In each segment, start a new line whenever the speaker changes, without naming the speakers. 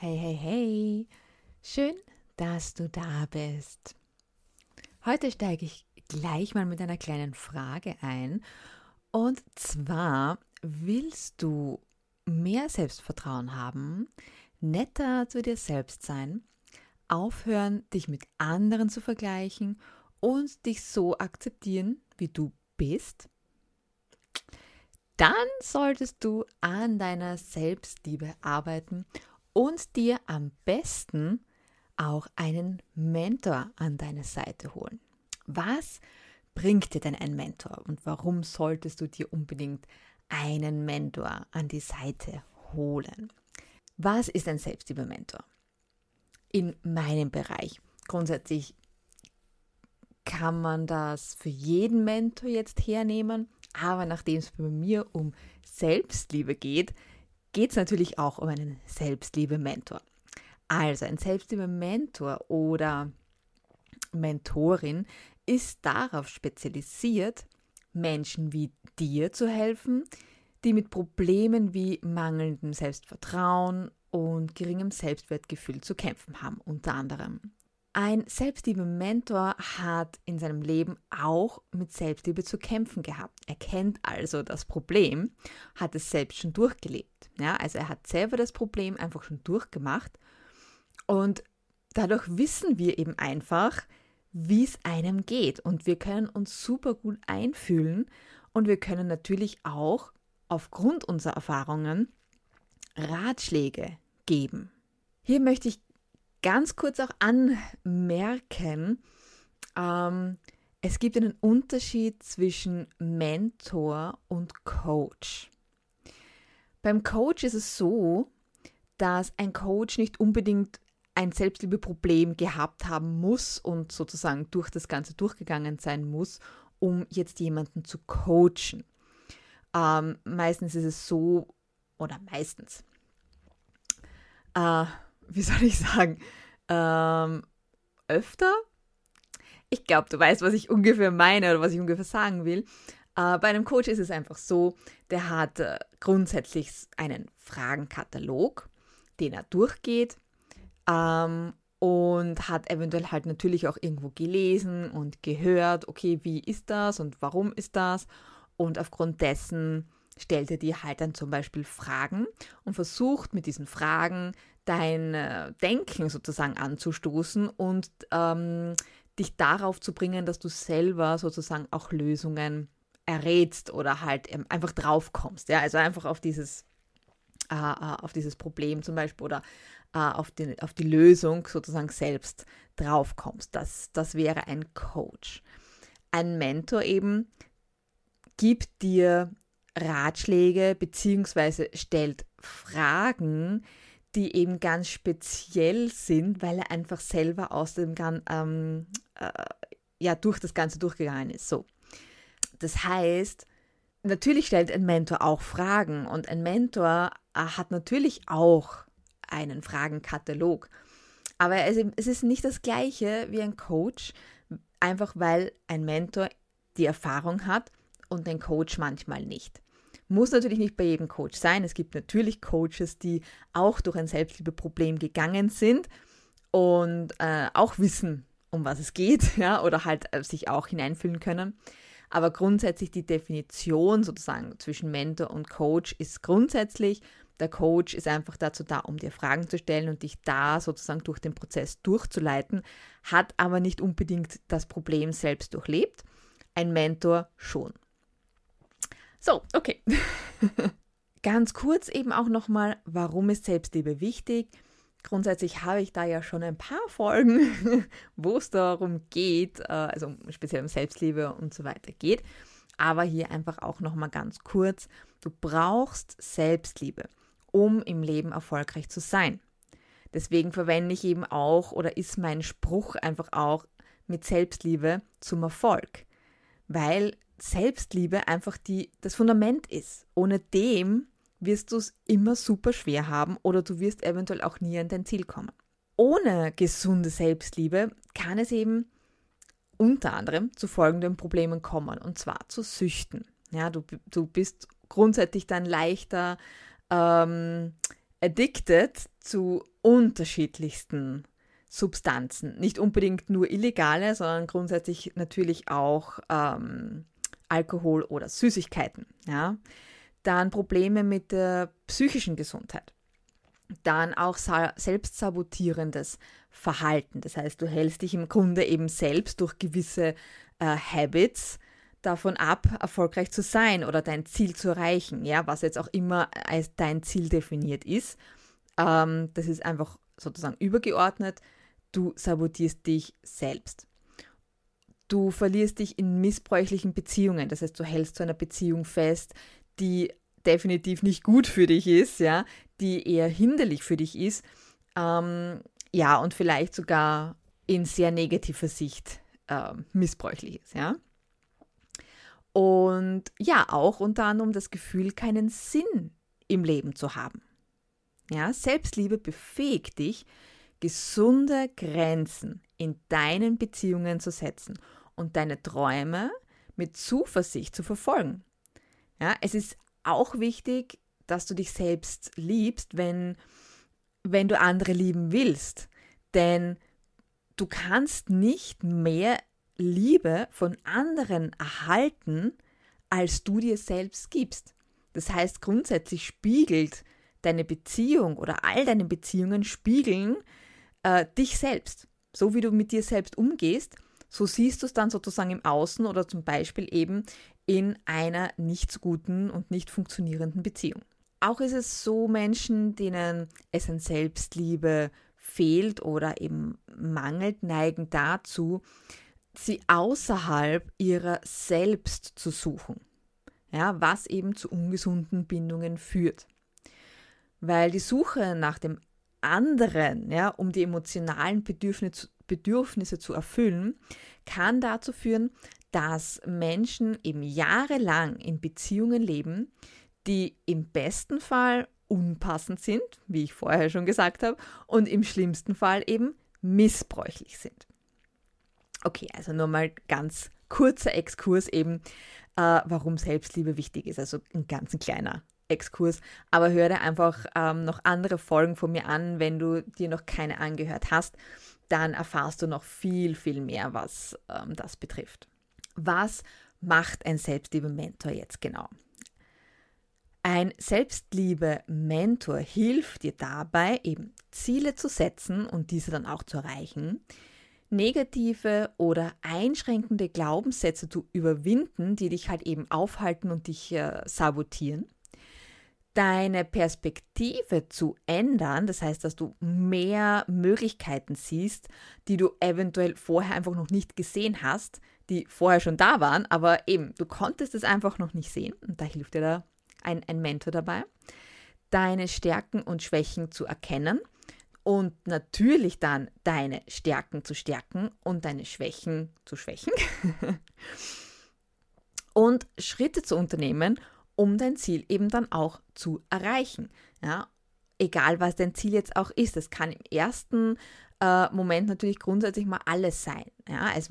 Hey, hey, hey. Schön, dass du da bist. Heute steige ich gleich mal mit einer kleinen Frage ein. Und zwar, willst du mehr Selbstvertrauen haben, netter zu dir selbst sein, aufhören, dich mit anderen zu vergleichen und dich so akzeptieren, wie du bist? Dann solltest du an deiner Selbstliebe arbeiten und dir am besten auch einen Mentor an deine Seite holen. Was bringt dir denn ein Mentor und warum solltest du dir unbedingt einen Mentor an die Seite holen? Was ist ein Selbstliebe-Mentor? In meinem Bereich grundsätzlich kann man das für jeden Mentor jetzt hernehmen, aber nachdem es bei mir um Selbstliebe geht, geht es natürlich auch um einen Selbstliebe-Mentor. Also ein Selbstliebe-Mentor oder Mentorin ist darauf spezialisiert, Menschen wie dir zu helfen, die mit Problemen wie mangelndem Selbstvertrauen und geringem Selbstwertgefühl zu kämpfen haben, unter anderem. Ein Selbstliebe-Mentor hat in seinem Leben auch mit Selbstliebe zu kämpfen gehabt. Er kennt also das Problem, hat es selbst schon durchgelebt. Ja, also er hat selber das Problem einfach schon durchgemacht und dadurch wissen wir eben einfach, wie es einem geht und wir können uns super gut einfühlen und wir können natürlich auch aufgrund unserer Erfahrungen Ratschläge geben. Hier möchte ich ganz kurz auch anmerken, ähm, es gibt einen Unterschied zwischen Mentor und Coach. Beim Coach ist es so, dass ein Coach nicht unbedingt ein Selbstliebeproblem gehabt haben muss und sozusagen durch das Ganze durchgegangen sein muss, um jetzt jemanden zu coachen. Ähm, meistens ist es so, oder meistens, äh, wie soll ich sagen, ähm, öfter. Ich glaube, du weißt, was ich ungefähr meine oder was ich ungefähr sagen will. Äh, bei einem Coach ist es einfach so, der hat äh, grundsätzlich einen Fragenkatalog, den er durchgeht ähm, und hat eventuell halt natürlich auch irgendwo gelesen und gehört, okay, wie ist das und warum ist das? Und aufgrund dessen stellt er dir halt dann zum Beispiel Fragen und versucht mit diesen Fragen dein Denken sozusagen anzustoßen und ähm, dich darauf zu bringen, dass du selber sozusagen auch Lösungen errätst oder halt ähm, einfach drauf kommst. Ja? Also einfach auf dieses, äh, äh, auf dieses Problem zum Beispiel oder äh, auf, die, auf die Lösung sozusagen selbst drauf kommst. Das, das wäre ein Coach. Ein Mentor eben gibt dir Ratschläge bzw. stellt Fragen, die eben ganz speziell sind, weil er einfach selber aus dem ähm, äh, ja durch das Ganze durchgegangen ist. So, das heißt, natürlich stellt ein Mentor auch Fragen und ein Mentor äh, hat natürlich auch einen Fragenkatalog, aber es, es ist nicht das gleiche wie ein Coach, einfach weil ein Mentor die Erfahrung hat und ein Coach manchmal nicht. Muss natürlich nicht bei jedem Coach sein. Es gibt natürlich Coaches, die auch durch ein Selbstliebeproblem gegangen sind und äh, auch wissen, um was es geht, ja, oder halt äh, sich auch hineinfühlen können. Aber grundsätzlich die Definition sozusagen zwischen Mentor und Coach ist grundsätzlich, der Coach ist einfach dazu da, um dir Fragen zu stellen und dich da sozusagen durch den Prozess durchzuleiten, hat aber nicht unbedingt das Problem selbst durchlebt. Ein Mentor schon. So, okay. Ganz kurz eben auch nochmal, warum ist Selbstliebe wichtig? Grundsätzlich habe ich da ja schon ein paar Folgen, wo es darum geht, äh, also speziell um Selbstliebe und so weiter geht. Aber hier einfach auch nochmal ganz kurz, du brauchst Selbstliebe, um im Leben erfolgreich zu sein. Deswegen verwende ich eben auch oder ist mein Spruch einfach auch mit Selbstliebe zum Erfolg. Weil Selbstliebe einfach die, das Fundament ist. Ohne dem wirst du es immer super schwer haben oder du wirst eventuell auch nie an dein Ziel kommen. Ohne gesunde Selbstliebe kann es eben unter anderem zu folgenden Problemen kommen, und zwar zu Süchten. Ja, du, du bist grundsätzlich dann leichter ähm, addicted zu unterschiedlichsten Substanzen. Nicht unbedingt nur illegale, sondern grundsätzlich natürlich auch ähm, Alkohol oder Süßigkeiten. Ja? Dann Probleme mit der psychischen Gesundheit. Dann auch selbstsabotierendes Verhalten. Das heißt, du hältst dich im Grunde eben selbst durch gewisse äh, Habits davon ab, erfolgreich zu sein oder dein Ziel zu erreichen, ja, was jetzt auch immer als dein Ziel definiert ist. Ähm, das ist einfach sozusagen übergeordnet. Du sabotierst dich selbst. Du verlierst dich in missbräuchlichen Beziehungen. Das heißt, du hältst zu einer Beziehung fest, die definitiv nicht gut für dich ist, ja, die eher hinderlich für dich ist, ähm, ja, und vielleicht sogar in sehr negativer Sicht äh, missbräuchlich ist, ja. Und ja, auch unter anderem das Gefühl, keinen Sinn im Leben zu haben. Ja, Selbstliebe befähigt dich, gesunde Grenzen in deinen Beziehungen zu setzen und deine Träume mit Zuversicht zu verfolgen. Ja, es ist auch wichtig, dass du dich selbst liebst, wenn, wenn du andere lieben willst. Denn du kannst nicht mehr Liebe von anderen erhalten, als du dir selbst gibst. Das heißt, grundsätzlich spiegelt deine Beziehung oder all deine Beziehungen spiegeln äh, dich selbst. So wie du mit dir selbst umgehst, so siehst du es dann sozusagen im Außen oder zum Beispiel eben in einer nicht so guten und nicht funktionierenden Beziehung. Auch ist es so Menschen, denen es an Selbstliebe fehlt oder eben mangelt, neigen dazu, sie außerhalb ihrer selbst zu suchen. Ja, was eben zu ungesunden Bindungen führt. Weil die Suche nach dem anderen, ja, um die emotionalen Bedürfnisse, Bedürfnisse zu erfüllen, kann dazu führen, dass Menschen eben jahrelang in Beziehungen leben, die im besten Fall unpassend sind, wie ich vorher schon gesagt habe, und im schlimmsten Fall eben missbräuchlich sind. Okay, also nur mal ganz kurzer Exkurs eben, äh, warum Selbstliebe wichtig ist. Also ein ganz kleiner Exkurs. Aber hör dir einfach ähm, noch andere Folgen von mir an, wenn du dir noch keine angehört hast. Dann erfahrst du noch viel, viel mehr, was ähm, das betrifft. Was macht ein Selbstliebe-Mentor jetzt genau? Ein Selbstliebe-Mentor hilft dir dabei, eben Ziele zu setzen und diese dann auch zu erreichen, negative oder einschränkende Glaubenssätze zu überwinden, die dich halt eben aufhalten und dich äh, sabotieren, deine Perspektive zu ändern, das heißt, dass du mehr Möglichkeiten siehst, die du eventuell vorher einfach noch nicht gesehen hast, die vorher schon da waren, aber eben, du konntest es einfach noch nicht sehen und da hilft dir da ein, ein Mentor dabei, deine Stärken und Schwächen zu erkennen und natürlich dann deine Stärken zu stärken und deine Schwächen zu schwächen und Schritte zu unternehmen, um dein Ziel eben dann auch zu erreichen. Ja, egal was dein Ziel jetzt auch ist. Es kann im ersten äh, Moment natürlich grundsätzlich mal alles sein. Ja, es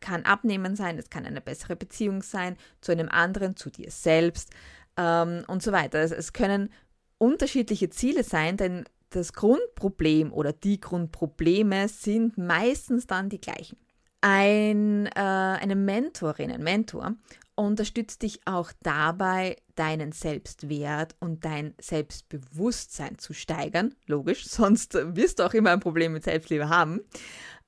kann Abnehmen sein, es kann eine bessere Beziehung sein zu einem anderen, zu dir selbst ähm, und so weiter. Es, es können unterschiedliche Ziele sein, denn das Grundproblem oder die Grundprobleme sind meistens dann die gleichen. Ein, äh, eine Mentorin, ein Mentor unterstützt dich auch dabei, deinen Selbstwert und dein Selbstbewusstsein zu steigern. Logisch, sonst wirst du auch immer ein Problem mit Selbstliebe haben.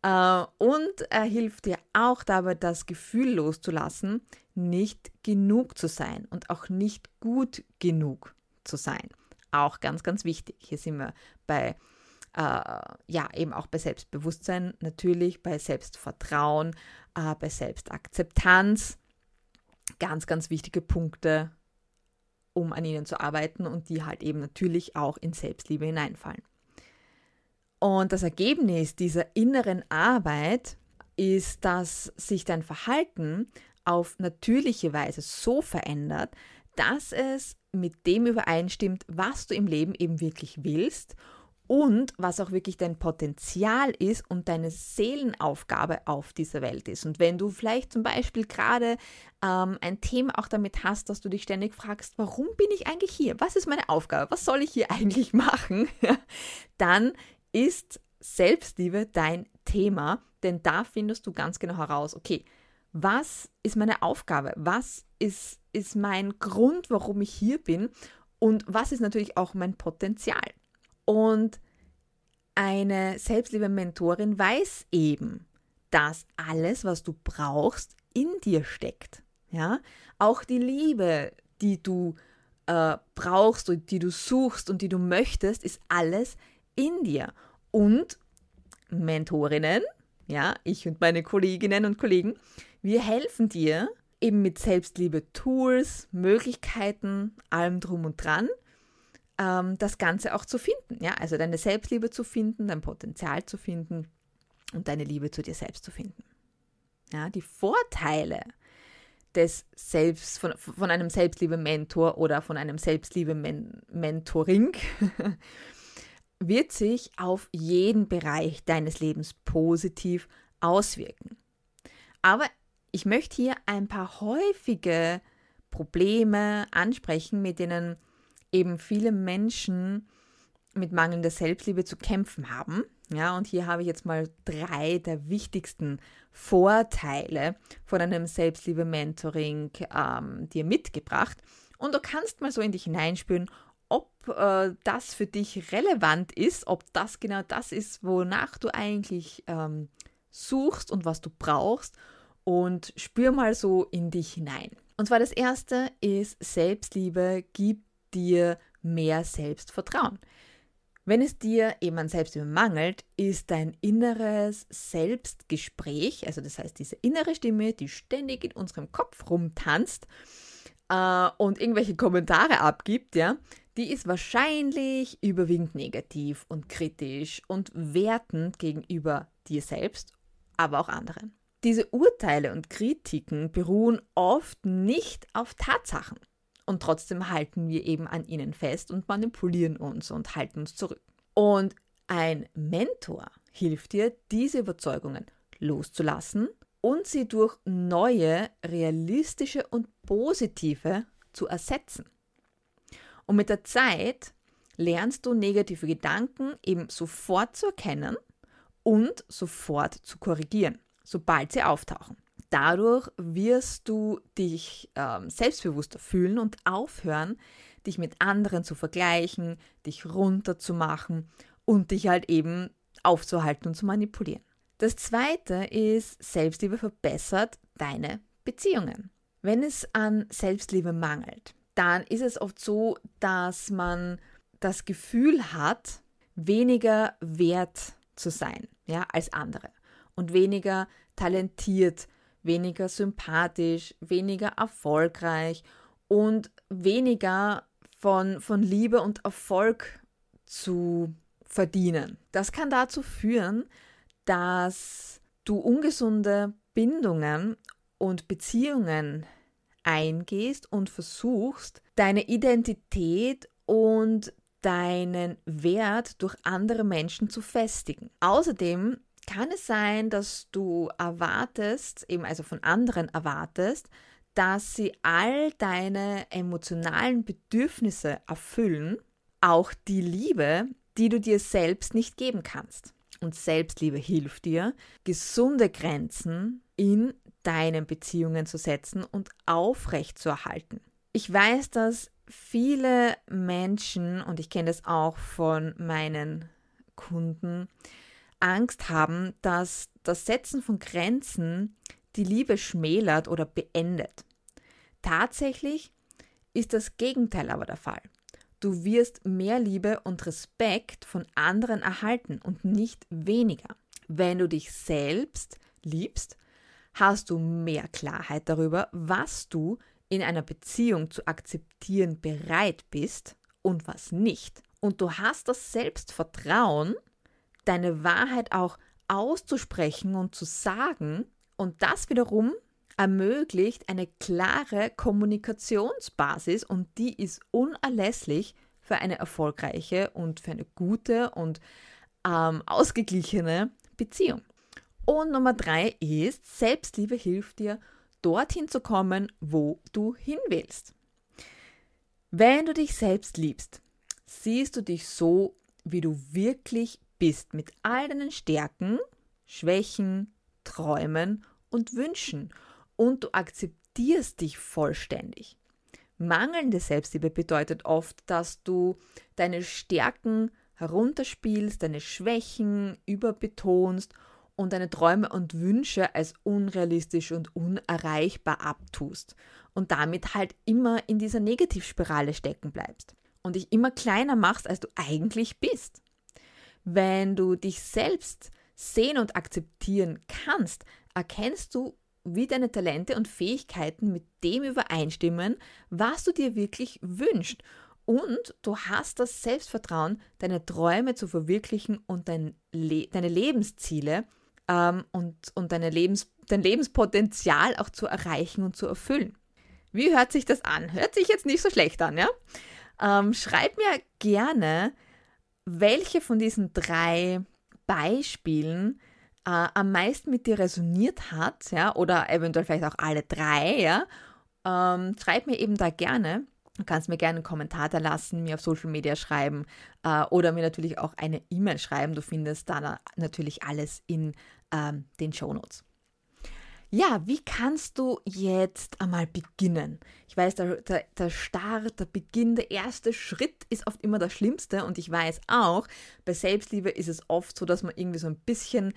Äh, und er hilft dir auch dabei, das Gefühl loszulassen, nicht genug zu sein und auch nicht gut genug zu sein. Auch ganz, ganz wichtig. Hier sind wir bei, äh, ja, eben auch bei Selbstbewusstsein natürlich, bei Selbstvertrauen, äh, bei Selbstakzeptanz. Ganz, ganz wichtige Punkte, um an ihnen zu arbeiten und die halt eben natürlich auch in Selbstliebe hineinfallen. Und das Ergebnis dieser inneren Arbeit ist, dass sich dein Verhalten auf natürliche Weise so verändert, dass es mit dem übereinstimmt, was du im Leben eben wirklich willst und was auch wirklich dein Potenzial ist und deine Seelenaufgabe auf dieser Welt ist. Und wenn du vielleicht zum Beispiel gerade ähm, ein Thema auch damit hast, dass du dich ständig fragst, warum bin ich eigentlich hier? Was ist meine Aufgabe? Was soll ich hier eigentlich machen? Dann ist Selbstliebe dein Thema, denn da findest du ganz genau heraus, okay, was ist meine Aufgabe? Was ist, ist mein Grund, warum ich hier bin? Und was ist natürlich auch mein Potenzial? Und eine Selbstliebe-Mentorin weiß eben, dass alles, was du brauchst, in dir steckt. Ja, auch die Liebe, die du äh, brauchst und die du suchst und die du möchtest, ist alles in dir. Und Mentorinnen, ja, ich und meine Kolleginnen und Kollegen, wir helfen dir eben mit Selbstliebe-Tools, Möglichkeiten, allem drum und dran, ähm, das Ganze auch zu finden. Ja? Also deine Selbstliebe zu finden, dein Potenzial zu finden und deine Liebe zu dir selbst zu finden. Ja, die Vorteile des Selbst, von, von einem Selbstliebe-Mentor oder von einem Selbstliebe-Mentoring wird sich auf jeden Bereich deines Lebens positiv auswirken. Aber ich möchte hier ein paar häufige Probleme ansprechen, mit denen eben viele Menschen mit mangelnder Selbstliebe zu kämpfen haben. Ja, und hier habe ich jetzt mal drei der wichtigsten Vorteile von einem Selbstliebe-Mentoring ähm, dir mitgebracht. Und du kannst mal so in dich hineinspüren, ob äh, das für dich relevant ist, ob das genau das ist, wonach du eigentlich ähm, suchst und was du brauchst. Und spür mal so in dich hinein. Und zwar das erste ist Selbstliebe gibt dir mehr Selbstvertrauen. Wenn es dir eben an Selbstliebe mangelt, ist dein inneres Selbstgespräch, also das heißt diese innere Stimme, die ständig in unserem Kopf rumtanzt äh, und irgendwelche Kommentare abgibt, ja, die ist wahrscheinlich überwiegend negativ und kritisch und wertend gegenüber dir selbst, aber auch anderen. Diese Urteile und Kritiken beruhen oft nicht auf Tatsachen. Und trotzdem halten wir eben an ihnen fest und manipulieren uns und halten uns zurück. Und ein Mentor hilft dir, diese Überzeugungen loszulassen und sie durch neue, realistische und positive zu ersetzen. Und mit der Zeit lernst du negative Gedanken eben sofort zu erkennen und sofort zu korrigieren, sobald sie auftauchen. Dadurch wirst du dich ähm, selbstbewusster fühlen und aufhören, dich mit anderen zu vergleichen, dich runterzumachen und dich halt eben aufzuhalten und zu manipulieren. Das zweite ist, Selbstliebe verbessert deine Beziehungen. Wenn es an Selbstliebe mangelt, dann ist es oft so, dass man das Gefühl hat, weniger wert zu sein, ja, als andere und weniger talentiert, weniger sympathisch, weniger erfolgreich und weniger von, von Liebe und Erfolg zu verdienen. Das kann dazu führen, dass du ungesunde Bindungen und Beziehungen eingehst und versuchst, deine Identität und deinen Wert durch andere Menschen zu festigen. Außerdem kann es sein, dass du erwartest, eben also von anderen erwartest, dass sie all deine emotionalen Bedürfnisse erfüllen, auch die Liebe, die du dir selbst nicht geben kannst. Und Selbstliebe hilft dir, gesunde Grenzen in deinen Beziehungen zu setzen und aufrecht zu erhalten. Ich weiß, dass viele Menschen, und ich kenne das auch von meinen Kunden, Angst haben, dass das Setzen von Grenzen die Liebe schmälert oder beendet. Tatsächlich ist das Gegenteil aber der Fall. Du wirst mehr Liebe und Respekt von anderen erhalten und nicht weniger. Wenn du dich selbst liebst, hast du mehr Klarheit darüber, was du in einer Beziehung zu akzeptieren bereit bist und was nicht. Und du hast das Selbstvertrauen, deine Wahrheit auch auszusprechen und zu sagen. Und das wiederum ermöglicht eine klare Kommunikationsbasis und die ist unerlässlich für eine erfolgreiche und für eine gute und ähm, ausgeglichene Beziehung. Und Nummer drei ist, Selbstliebe hilft dir, dorthin zu kommen, wo du hin willst. Wenn du dich selbst liebst, siehst du dich so, wie du wirklich bist, mit all deinen Stärken, Schwächen, Träumen und Wünschen. Und du akzeptierst dich vollständig. Mangelnde Selbstliebe bedeutet oft, dass du deine Stärken herunterspielst, deine Schwächen überbetonst und deine Träume und Wünsche als unrealistisch und unerreichbar abtust und damit halt immer in dieser Negativspirale stecken bleibst und dich immer kleiner machst, als du eigentlich bist. Wenn du dich selbst sehen und akzeptieren kannst, erkennst du, wie deine Talente und Fähigkeiten mit dem übereinstimmen, was du dir wirklich wünschst. Und du hast das Selbstvertrauen, deine Träume zu verwirklichen und dein Le deine Lebensziele ähm, und, und deine Lebens dein Lebenspotenzial auch zu erreichen und zu erfüllen. Wie hört sich das an? Hört sich jetzt nicht so schlecht an, ja? Ähm, schreib mir gerne, welche von diesen drei Beispielen äh, am meisten mit dir resoniert hat, ja, oder eventuell vielleicht auch alle drei, ja, ähm, schreib mir eben da gerne. Du kannst mir gerne einen Kommentar da lassen, mir auf Social Media schreiben äh, oder mir natürlich auch eine E-Mail schreiben. Du findest da natürlich alles in ähm, den Show Notes. Ja, wie kannst du jetzt einmal beginnen? Ich weiß, der, der, der Start, der Beginn, der erste Schritt ist oft immer das Schlimmste und ich weiß auch, bei Selbstliebe ist es oft so, dass man irgendwie so ein bisschen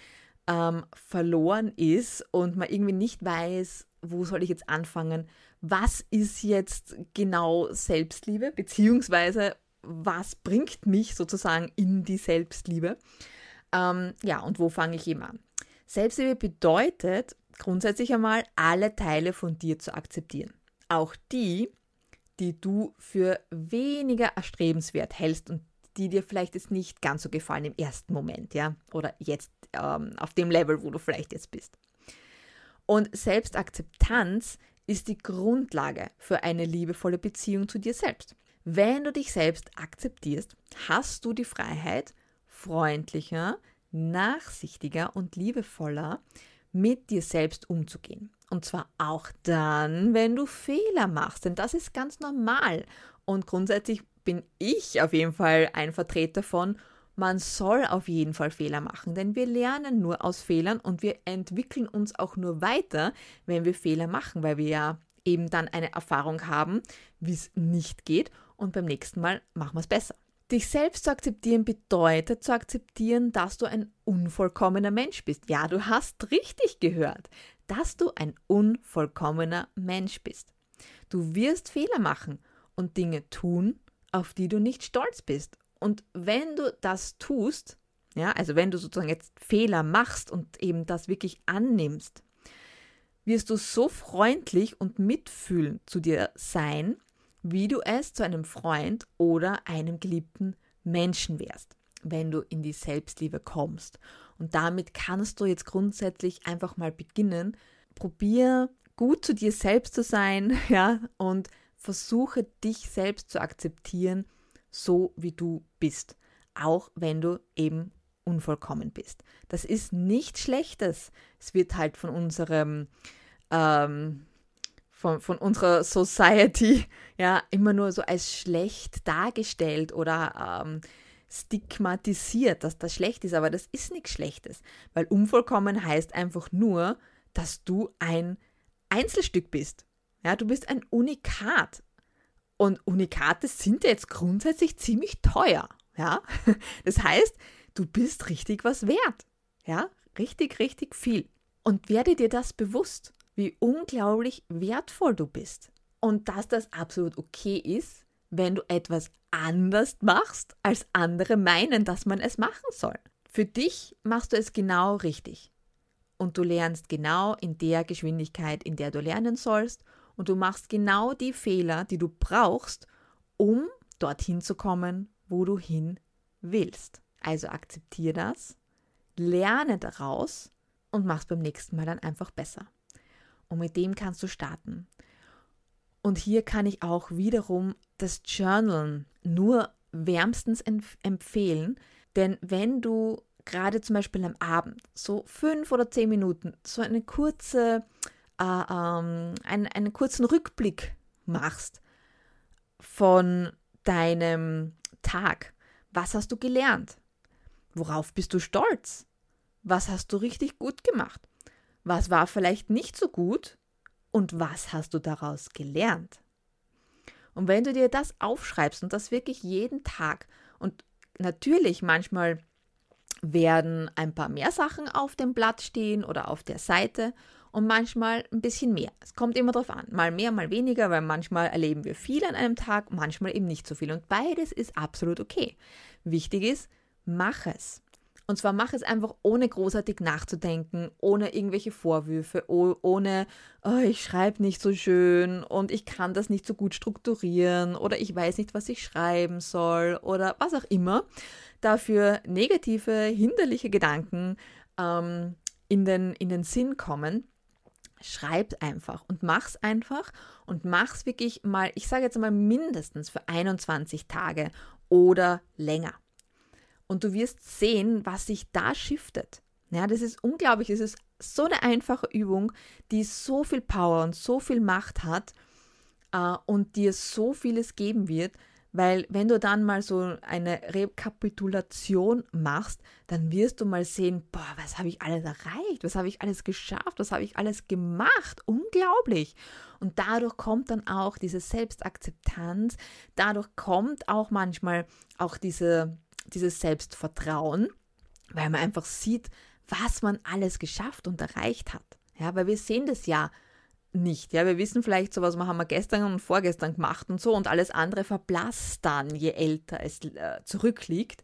ähm, verloren ist und man irgendwie nicht weiß, wo soll ich jetzt anfangen, was ist jetzt genau Selbstliebe, beziehungsweise was bringt mich sozusagen in die Selbstliebe. Ähm, ja, und wo fange ich eben an? Selbstliebe bedeutet grundsätzlich einmal, alle Teile von dir zu akzeptieren. Auch die, die du für weniger erstrebenswert hältst und die dir vielleicht jetzt nicht ganz so gefallen im ersten Moment, ja, oder jetzt ähm, auf dem Level, wo du vielleicht jetzt bist. Und Selbstakzeptanz ist die Grundlage für eine liebevolle Beziehung zu dir selbst. Wenn du dich selbst akzeptierst, hast du die Freiheit, freundlicher, nachsichtiger und liebevoller mit dir selbst umzugehen. Und zwar auch dann, wenn du Fehler machst, denn das ist ganz normal. Und grundsätzlich bin ich auf jeden Fall ein Vertreter von, man soll auf jeden Fall Fehler machen, denn wir lernen nur aus Fehlern und wir entwickeln uns auch nur weiter, wenn wir Fehler machen, weil wir ja eben dann eine Erfahrung haben, wie es nicht geht und beim nächsten Mal machen wir es besser. Dich selbst zu akzeptieren bedeutet zu akzeptieren, dass du ein unvollkommener Mensch bist. Ja, du hast richtig gehört, dass du ein unvollkommener Mensch bist. Du wirst Fehler machen und Dinge tun, auf die du nicht stolz bist. Und wenn du das tust, ja, also wenn du sozusagen jetzt Fehler machst und eben das wirklich annimmst, wirst du so freundlich und mitfühlend zu dir sein, wie du es zu einem Freund oder einem geliebten Menschen wärst, wenn du in die Selbstliebe kommst. Und damit kannst du jetzt grundsätzlich einfach mal beginnen. Probier gut zu dir selbst zu sein, ja, und versuche dich selbst zu akzeptieren, so wie du bist, auch wenn du eben unvollkommen bist. Das ist nichts Schlechtes. Es wird halt von unserem ähm, von, von unserer Society ja immer nur so als schlecht dargestellt oder ähm, stigmatisiert, dass das schlecht ist, aber das ist nichts Schlechtes, weil unvollkommen heißt einfach nur, dass du ein Einzelstück bist. Ja, du bist ein Unikat. Und Unikate sind jetzt grundsätzlich ziemlich teuer. Ja, das heißt, du bist richtig was wert. Ja, richtig, richtig viel. Und werde dir das bewusst wie unglaublich wertvoll du bist. Und dass das absolut okay ist, wenn du etwas anders machst, als andere meinen, dass man es machen soll. Für dich machst du es genau richtig. Und du lernst genau in der Geschwindigkeit, in der du lernen sollst. Und du machst genau die Fehler, die du brauchst, um dorthin zu kommen, wo du hin willst. Also akzeptiere das, lerne daraus und mach es beim nächsten Mal dann einfach besser. Und mit dem kannst du starten. Und hier kann ich auch wiederum das Journalen nur wärmstens empfehlen, denn wenn du gerade zum Beispiel am Abend so fünf oder zehn Minuten so eine kurze, äh, ähm, einen, einen kurzen Rückblick machst von deinem Tag, was hast du gelernt? Worauf bist du stolz? Was hast du richtig gut gemacht? Was war vielleicht nicht so gut? Und was hast du daraus gelernt? Und wenn du dir das aufschreibst und das wirklich jeden Tag und natürlich manchmal werden ein paar mehr Sachen auf dem Blatt stehen oder auf der Seite und manchmal ein bisschen mehr. Es kommt immer darauf an, mal mehr, mal weniger, weil manchmal erleben wir viel an einem Tag, manchmal eben nicht so viel und beides ist absolut okay. Wichtig ist, mach es. Und zwar mach es einfach ohne großartig nachzudenken, ohne irgendwelche Vorwürfe, ohne, oh, ich schreibe nicht so schön und ich kann das nicht so gut strukturieren oder ich weiß nicht, was ich schreiben soll oder was auch immer. Dafür negative, hinderliche Gedanken ähm, in, den, in den Sinn kommen. Schreib einfach und mach's einfach und mach's wirklich mal, ich sage jetzt mal mindestens für 21 Tage oder länger und du wirst sehen, was sich da shiftet. Ja, das ist unglaublich. Es ist so eine einfache Übung, die so viel Power und so viel Macht hat äh, und dir so vieles geben wird, weil wenn du dann mal so eine Rekapitulation machst, dann wirst du mal sehen, boah, was habe ich alles erreicht, was habe ich alles geschafft, was habe ich alles gemacht, unglaublich. Und dadurch kommt dann auch diese Selbstakzeptanz, dadurch kommt auch manchmal auch diese dieses Selbstvertrauen, weil man einfach sieht, was man alles geschafft und erreicht hat. Ja, weil wir sehen das ja nicht. Ja, wir wissen vielleicht so, was haben wir gestern und vorgestern gemacht und so und alles andere verblasst dann, je älter es äh, zurückliegt.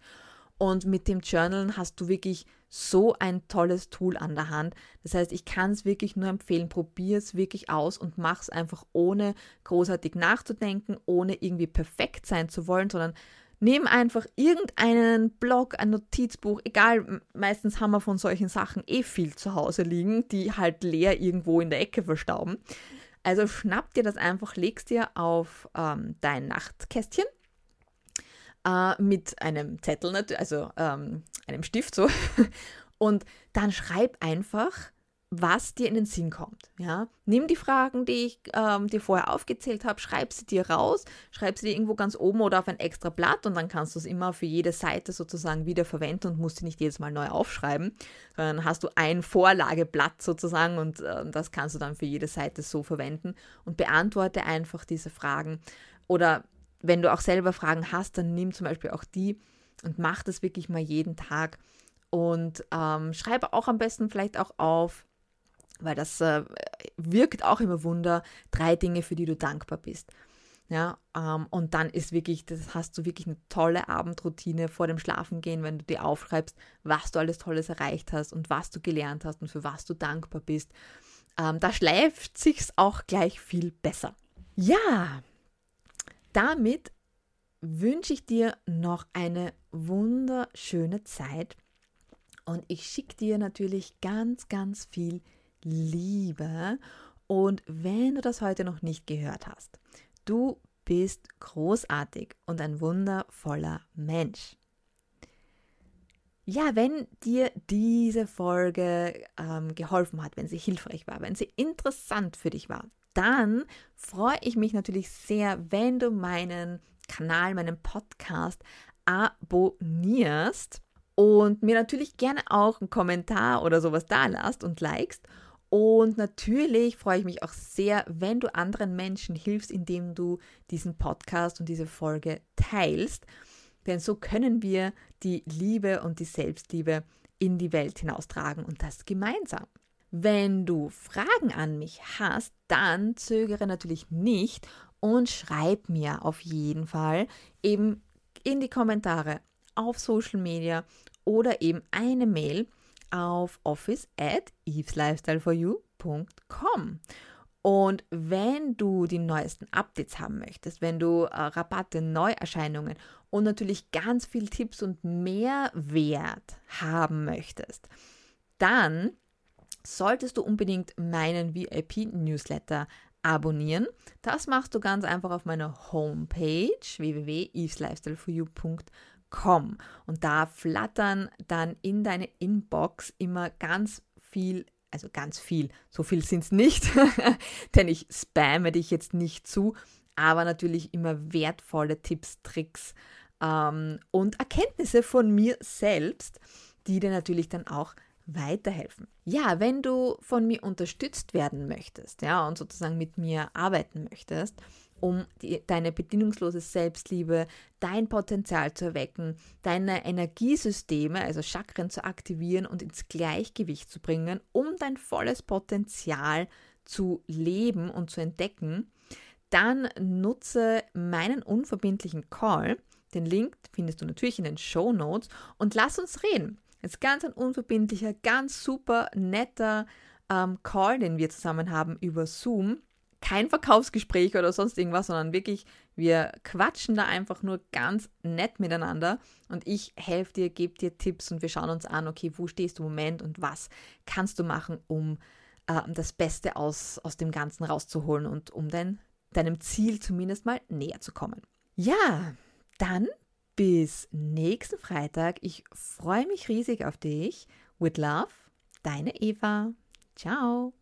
Und mit dem Journalen hast du wirklich so ein tolles Tool an der Hand. Das heißt, ich kann es wirklich nur empfehlen, probier es wirklich aus und mach es einfach ohne großartig nachzudenken, ohne irgendwie perfekt sein zu wollen, sondern Nimm einfach irgendeinen Blog, ein Notizbuch, egal, meistens haben wir von solchen Sachen eh viel zu Hause liegen, die halt leer irgendwo in der Ecke verstauben. Also schnapp dir das einfach, legst dir auf ähm, dein Nachtkästchen äh, mit einem Zettel, also ähm, einem Stift so, und dann schreib einfach was dir in den Sinn kommt. Ja? Nimm die Fragen, die ich ähm, dir vorher aufgezählt habe, schreib sie dir raus, schreib sie dir irgendwo ganz oben oder auf ein extra Blatt und dann kannst du es immer für jede Seite sozusagen wieder verwenden und musst sie nicht jedes Mal neu aufschreiben, sondern hast du ein Vorlageblatt sozusagen und äh, das kannst du dann für jede Seite so verwenden und beantworte einfach diese Fragen. Oder wenn du auch selber Fragen hast, dann nimm zum Beispiel auch die und mach das wirklich mal jeden Tag und ähm, schreibe auch am besten vielleicht auch auf, weil das äh, wirkt auch immer Wunder, drei Dinge, für die du dankbar bist. Ja, ähm, und dann ist wirklich, das hast du wirklich eine tolle Abendroutine vor dem Schlafengehen, wenn du dir aufschreibst, was du alles Tolles erreicht hast und was du gelernt hast und für was du dankbar bist. Ähm, da schleift sich's auch gleich viel besser. Ja, damit wünsche ich dir noch eine wunderschöne Zeit und ich schicke dir natürlich ganz, ganz viel Liebe. Und wenn du das heute noch nicht gehört hast, du bist großartig und ein wundervoller Mensch. Ja, wenn dir diese Folge ähm, geholfen hat, wenn sie hilfreich war, wenn sie interessant für dich war, dann freue ich mich natürlich sehr, wenn du meinen Kanal, meinen Podcast abonnierst und mir natürlich gerne auch einen Kommentar oder sowas da lasst und likest. Und natürlich freue ich mich auch sehr, wenn du anderen Menschen hilfst, indem du diesen Podcast und diese Folge teilst. Denn so können wir die Liebe und die Selbstliebe in die Welt hinaustragen und das gemeinsam. Wenn du Fragen an mich hast, dann zögere natürlich nicht und schreib mir auf jeden Fall eben in die Kommentare auf Social Media oder eben eine Mail auf office at eveslifestyleforyou.com. Und wenn du die neuesten Updates haben möchtest, wenn du äh, Rabatte, Neuerscheinungen und natürlich ganz viel Tipps und Mehrwert haben möchtest, dann solltest du unbedingt meinen VIP-Newsletter abonnieren. Das machst du ganz einfach auf meiner Homepage www.eveslifestyleforyou.com und da flattern dann in deine Inbox immer ganz viel also ganz viel, so viel sind es nicht, denn ich spamme dich jetzt nicht zu, aber natürlich immer wertvolle Tipps, Tricks ähm, und Erkenntnisse von mir selbst, die dir natürlich dann auch weiterhelfen. Ja, wenn du von mir unterstützt werden möchtest, ja, und sozusagen mit mir arbeiten möchtest, um die, deine bedingungslose Selbstliebe, dein Potenzial zu erwecken, deine Energiesysteme, also Chakren zu aktivieren und ins Gleichgewicht zu bringen, um dein volles Potenzial zu leben und zu entdecken, dann nutze meinen unverbindlichen Call. Den Link findest du natürlich in den Show Notes und lass uns reden. Es ist ganz ein unverbindlicher, ganz super netter ähm, Call, den wir zusammen haben über Zoom kein Verkaufsgespräch oder sonst irgendwas, sondern wirklich, wir quatschen da einfach nur ganz nett miteinander und ich helfe dir, gebe dir Tipps und wir schauen uns an, okay, wo stehst du im Moment und was kannst du machen, um äh, das Beste aus, aus dem Ganzen rauszuholen und um dein, deinem Ziel zumindest mal näher zu kommen. Ja, dann bis nächsten Freitag. Ich freue mich riesig auf dich. With Love, deine Eva. Ciao.